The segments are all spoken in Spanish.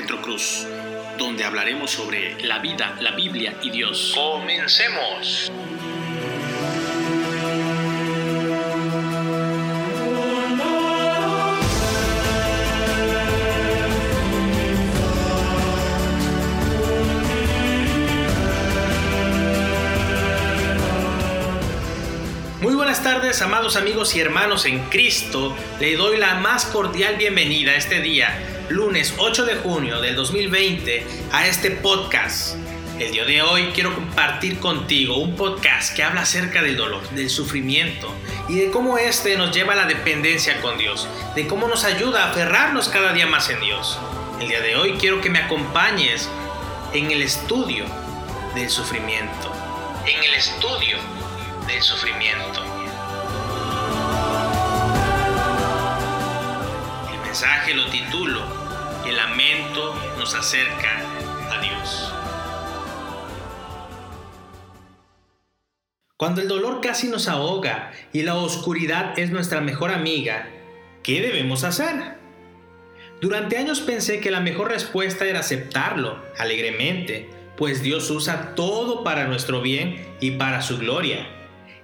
Getro Cruz, donde hablaremos sobre la vida, la Biblia y Dios. Comencemos. Muy buenas tardes, amados amigos y hermanos en Cristo. Le doy la más cordial bienvenida este día, lunes 8 de junio del 2020, a este podcast. El día de hoy quiero compartir contigo un podcast que habla acerca del dolor, del sufrimiento y de cómo este nos lleva a la dependencia con Dios, de cómo nos ayuda a aferrarnos cada día más en Dios. El día de hoy quiero que me acompañes en el estudio del sufrimiento. En el estudio del sufrimiento. Mensaje lo titulo El lamento nos acerca a Dios. Cuando el dolor casi nos ahoga y la oscuridad es nuestra mejor amiga, ¿qué debemos hacer? Durante años pensé que la mejor respuesta era aceptarlo alegremente, pues Dios usa todo para nuestro bien y para su gloria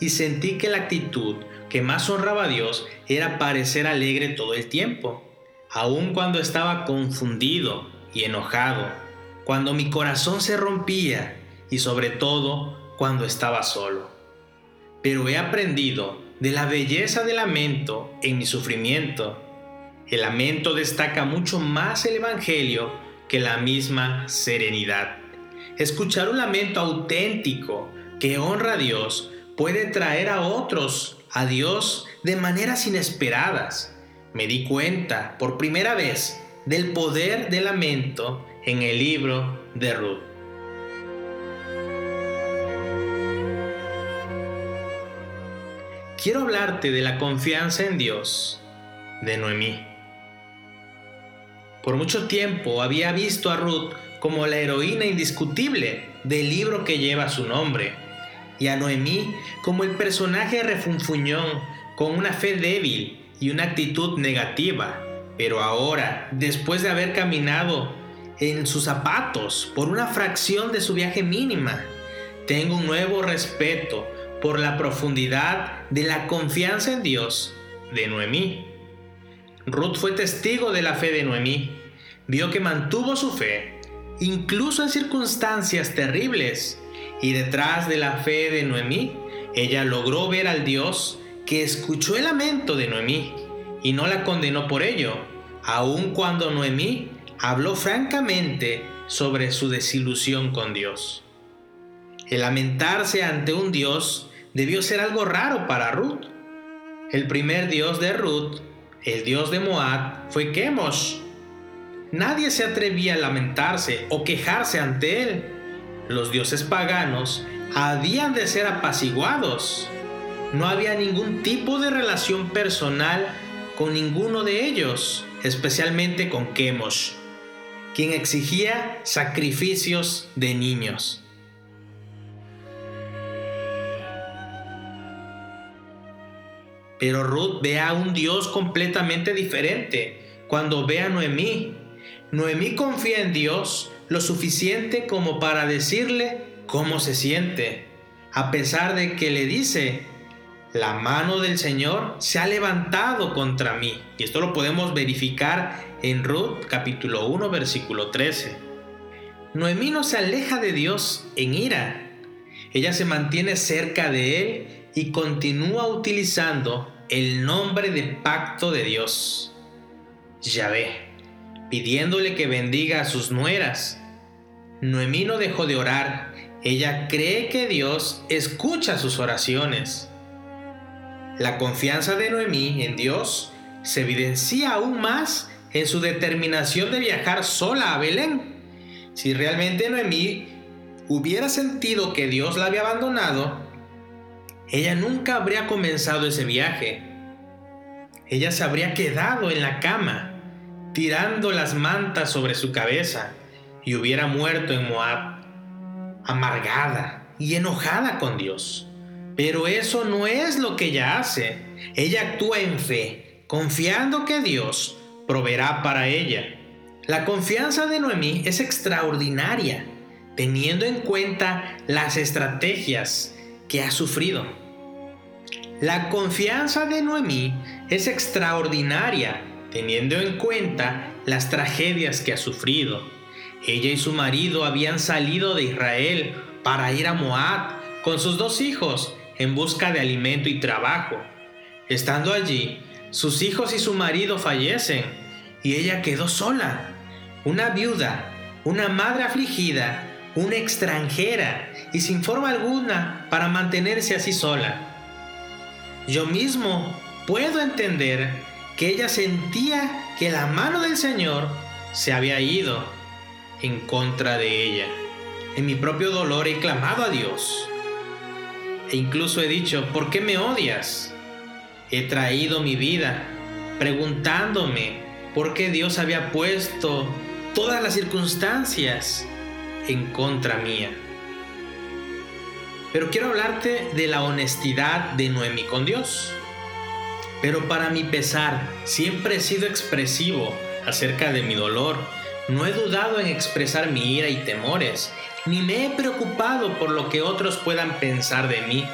y sentí que la actitud que más honraba a Dios era parecer alegre todo el tiempo, aun cuando estaba confundido y enojado, cuando mi corazón se rompía y sobre todo cuando estaba solo. Pero he aprendido de la belleza del lamento en mi sufrimiento. El lamento destaca mucho más el Evangelio que la misma serenidad. Escuchar un lamento auténtico que honra a Dios puede traer a otros a Dios de maneras inesperadas. Me di cuenta por primera vez del poder del lamento en el libro de Ruth. Quiero hablarte de la confianza en Dios de Noemí. Por mucho tiempo había visto a Ruth como la heroína indiscutible del libro que lleva su nombre y a Noemí como el personaje refunfuñón con una fe débil y una actitud negativa. Pero ahora, después de haber caminado en sus zapatos por una fracción de su viaje mínima, tengo un nuevo respeto por la profundidad de la confianza en Dios de Noemí. Ruth fue testigo de la fe de Noemí. Vio que mantuvo su fe, incluso en circunstancias terribles, y detrás de la fe de Noemí, ella logró ver al Dios que escuchó el lamento de Noemí y no la condenó por ello, aun cuando Noemí habló francamente sobre su desilusión con Dios. El lamentarse ante un Dios debió ser algo raro para Ruth. El primer Dios de Ruth, el Dios de Moab, fue Chemosh. Nadie se atrevía a lamentarse o quejarse ante él los dioses paganos habían de ser apaciguados. No había ningún tipo de relación personal con ninguno de ellos, especialmente con Chemosh, quien exigía sacrificios de niños. Pero Ruth ve a un Dios completamente diferente cuando ve a Noemí. Noemí confía en Dios lo suficiente como para decirle cómo se siente, a pesar de que le dice, la mano del Señor se ha levantado contra mí. Y esto lo podemos verificar en Ruth capítulo 1 versículo 13. Noemí no se aleja de Dios en ira. Ella se mantiene cerca de Él y continúa utilizando el nombre de pacto de Dios, Yahvé, pidiéndole que bendiga a sus nueras Noemí no dejó de orar. Ella cree que Dios escucha sus oraciones. La confianza de Noemí en Dios se evidencia aún más en su determinación de viajar sola a Belén. Si realmente Noemí hubiera sentido que Dios la había abandonado, ella nunca habría comenzado ese viaje. Ella se habría quedado en la cama, tirando las mantas sobre su cabeza y hubiera muerto en Moab, amargada y enojada con Dios. Pero eso no es lo que ella hace. Ella actúa en fe, confiando que Dios proveerá para ella. La confianza de Noemí es extraordinaria, teniendo en cuenta las estrategias que ha sufrido. La confianza de Noemí es extraordinaria, teniendo en cuenta las tragedias que ha sufrido. Ella y su marido habían salido de Israel para ir a Moab con sus dos hijos en busca de alimento y trabajo. Estando allí, sus hijos y su marido fallecen y ella quedó sola, una viuda, una madre afligida, una extranjera y sin forma alguna para mantenerse así sola. Yo mismo puedo entender que ella sentía que la mano del Señor se había ido en contra de ella. En mi propio dolor he clamado a Dios. E incluso he dicho, ¿por qué me odias? He traído mi vida preguntándome por qué Dios había puesto todas las circunstancias en contra mía. Pero quiero hablarte de la honestidad de Noemi con Dios. Pero para mi pesar, siempre he sido expresivo acerca de mi dolor. No he dudado en expresar mi ira y temores, ni me he preocupado por lo que otros puedan pensar de mí.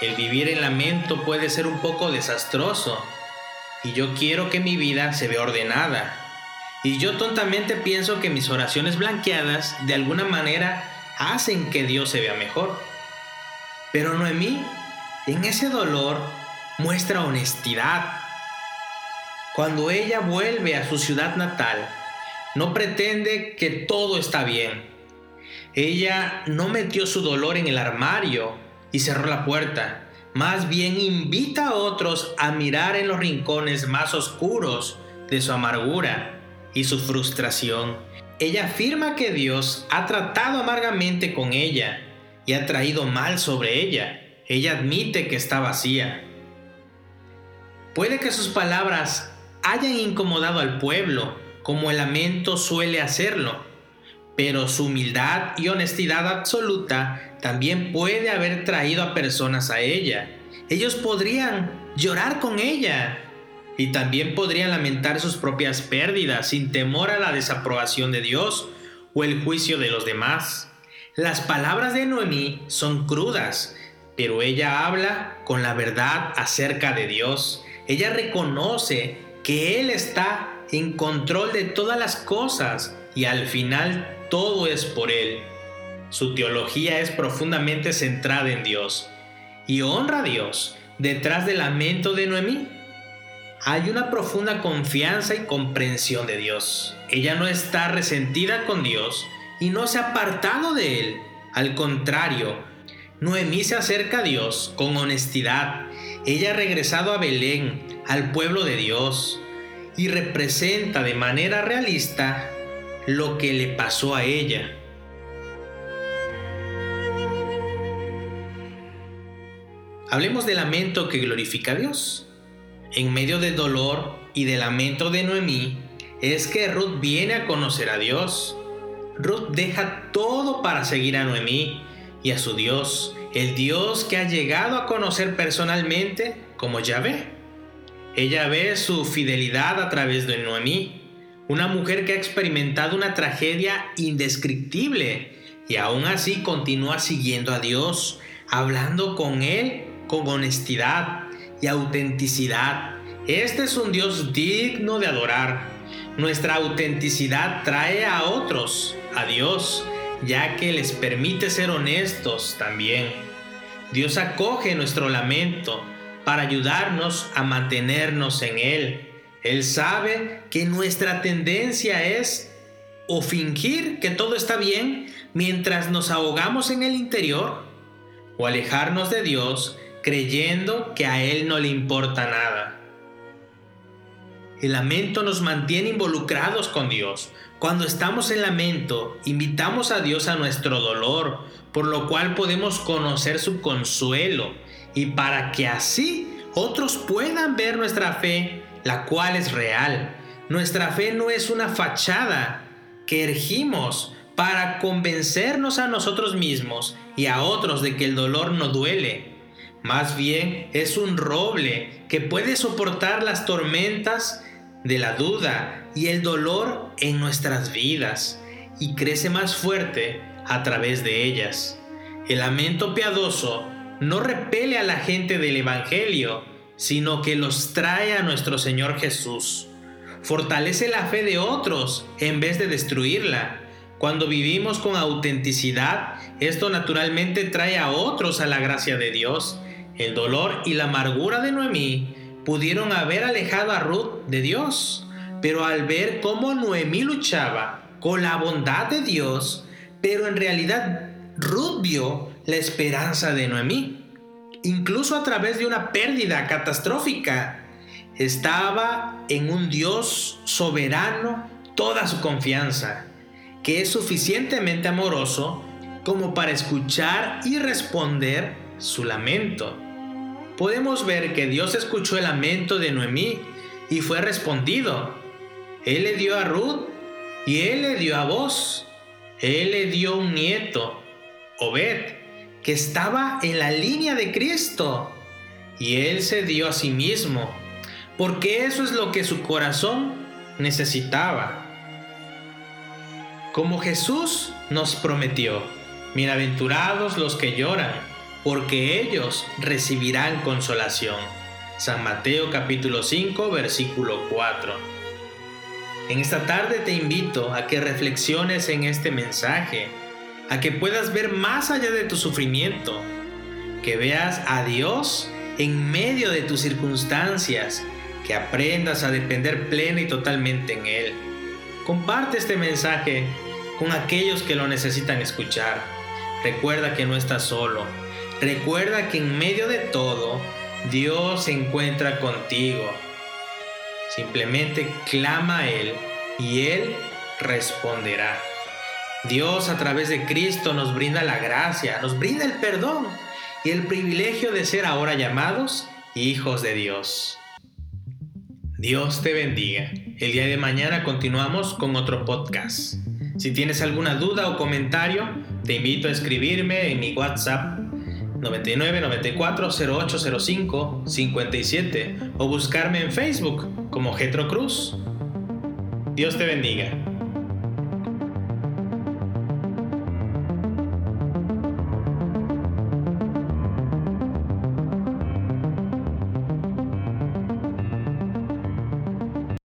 El vivir en lamento puede ser un poco desastroso, y yo quiero que mi vida se vea ordenada. Y yo tontamente pienso que mis oraciones blanqueadas de alguna manera hacen que Dios se vea mejor. Pero Noemí, en ese dolor, muestra honestidad. Cuando ella vuelve a su ciudad natal, no pretende que todo está bien. Ella no metió su dolor en el armario y cerró la puerta. Más bien invita a otros a mirar en los rincones más oscuros de su amargura y su frustración. Ella afirma que Dios ha tratado amargamente con ella y ha traído mal sobre ella. Ella admite que está vacía. Puede que sus palabras hayan incomodado al pueblo, como el lamento suele hacerlo, pero su humildad y honestidad absoluta también puede haber traído a personas a ella. Ellos podrían llorar con ella y también podrían lamentar sus propias pérdidas sin temor a la desaprobación de Dios o el juicio de los demás. Las palabras de Noemí son crudas, pero ella habla con la verdad acerca de Dios. Ella reconoce que Él está en control de todas las cosas y al final todo es por Él. Su teología es profundamente centrada en Dios y honra a Dios. Detrás del lamento de Noemí hay una profunda confianza y comprensión de Dios. Ella no está resentida con Dios y no se ha apartado de él. Al contrario, Noemí se acerca a Dios con honestidad. Ella ha regresado a Belén, al pueblo de Dios, y representa de manera realista lo que le pasó a ella. Hablemos del lamento que glorifica a Dios. En medio del dolor y del lamento de Noemí, es que Ruth viene a conocer a Dios. Ruth deja todo para seguir a Noemí y a su Dios, el Dios que ha llegado a conocer personalmente como Yahvé. Ella ve su fidelidad a través de Noemí, una mujer que ha experimentado una tragedia indescriptible y aún así continúa siguiendo a Dios, hablando con Él con honestidad y autenticidad. Este es un Dios digno de adorar. Nuestra autenticidad trae a otros a Dios, ya que les permite ser honestos también. Dios acoge nuestro lamento para ayudarnos a mantenernos en Él. Él sabe que nuestra tendencia es o fingir que todo está bien mientras nos ahogamos en el interior, o alejarnos de Dios creyendo que a Él no le importa nada. El lamento nos mantiene involucrados con Dios. Cuando estamos en lamento, invitamos a Dios a nuestro dolor, por lo cual podemos conocer su consuelo y para que así otros puedan ver nuestra fe, la cual es real. Nuestra fe no es una fachada que ergimos para convencernos a nosotros mismos y a otros de que el dolor no duele. Más bien es un roble que puede soportar las tormentas de la duda y el dolor en nuestras vidas y crece más fuerte a través de ellas. El lamento piadoso no repele a la gente del Evangelio, sino que los trae a nuestro Señor Jesús. Fortalece la fe de otros en vez de destruirla. Cuando vivimos con autenticidad, esto naturalmente trae a otros a la gracia de Dios. El dolor y la amargura de Noemí pudieron haber alejado a Ruth de Dios, pero al ver cómo Noemí luchaba con la bondad de Dios, pero en realidad Ruth vio la esperanza de Noemí. Incluso a través de una pérdida catastrófica, estaba en un Dios soberano toda su confianza, que es suficientemente amoroso como para escuchar y responder su lamento. Podemos ver que Dios escuchó el lamento de Noemí y fue respondido. Él le dio a Ruth y él le dio a vos. Él le dio un nieto, Obed, que estaba en la línea de Cristo. Y él se dio a sí mismo, porque eso es lo que su corazón necesitaba. Como Jesús nos prometió, bienaventurados los que lloran, porque ellos recibirán consolación. San Mateo capítulo 5 versículo 4. En esta tarde te invito a que reflexiones en este mensaje, a que puedas ver más allá de tu sufrimiento, que veas a Dios en medio de tus circunstancias, que aprendas a depender plena y totalmente en Él. Comparte este mensaje con aquellos que lo necesitan escuchar. Recuerda que no estás solo. Recuerda que en medio de todo, Dios se encuentra contigo Simplemente clama a Él y Él responderá. Dios a través de Cristo nos brinda la gracia, nos brinda el perdón y el privilegio de ser ahora llamados hijos de Dios. Dios te bendiga. El día de mañana continuamos con otro podcast. Si tienes alguna duda o comentario, te invito a escribirme en mi WhatsApp 99 94 0805 57 o buscarme en Facebook como Getro Cruz. Dios te bendiga.